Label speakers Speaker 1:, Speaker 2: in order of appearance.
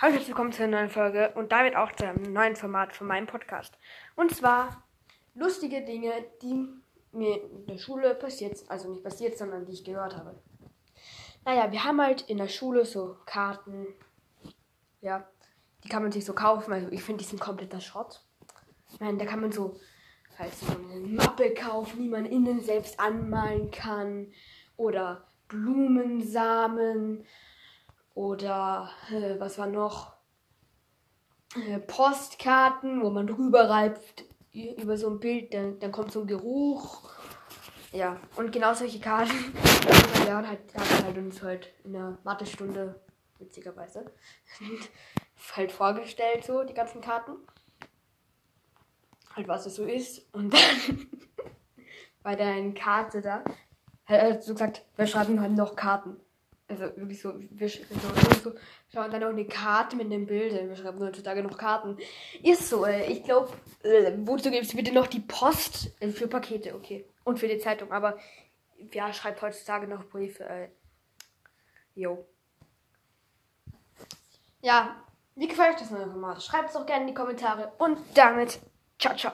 Speaker 1: Hallo herzlich willkommen zu einer neuen Folge und damit auch zu einem neuen Format von meinem Podcast. Und zwar lustige Dinge, die mir in der Schule passiert, also nicht passiert, sondern die ich gehört habe. Naja, wir haben halt in der Schule so Karten, ja, die kann man sich so kaufen, also ich finde, die sind kompletter Schrott. Ich meine, da kann man so halt so eine Mappe kaufen, die man innen selbst anmalen kann oder Blumensamen oder äh, was war noch? Äh, Postkarten, wo man drüber reibt über so ein Bild, dann, dann kommt so ein Geruch. Ja, und genau solche Karten. ja, hat, hat halt uns halt in der Mathestunde, witzigerweise, halt vorgestellt, so die ganzen Karten. Halt, was es so ist. Und dann bei der Karte da, hat er so gesagt, wir schreiben halt noch Karten. Also wirklich so, wir so, so, schauen dann auch eine Karte mit den Bildern. Wir schreiben heutzutage noch Karten. Ist so, äh, ich glaube, äh, wozu gibt es bitte noch die Post äh, für Pakete, okay. Und für die Zeitung, aber wer schreibt heutzutage noch Briefe, äh. Jo. Ja, wie gefällt euch das neue Format? Schreibt es doch gerne in die Kommentare. Und damit, ciao, ciao.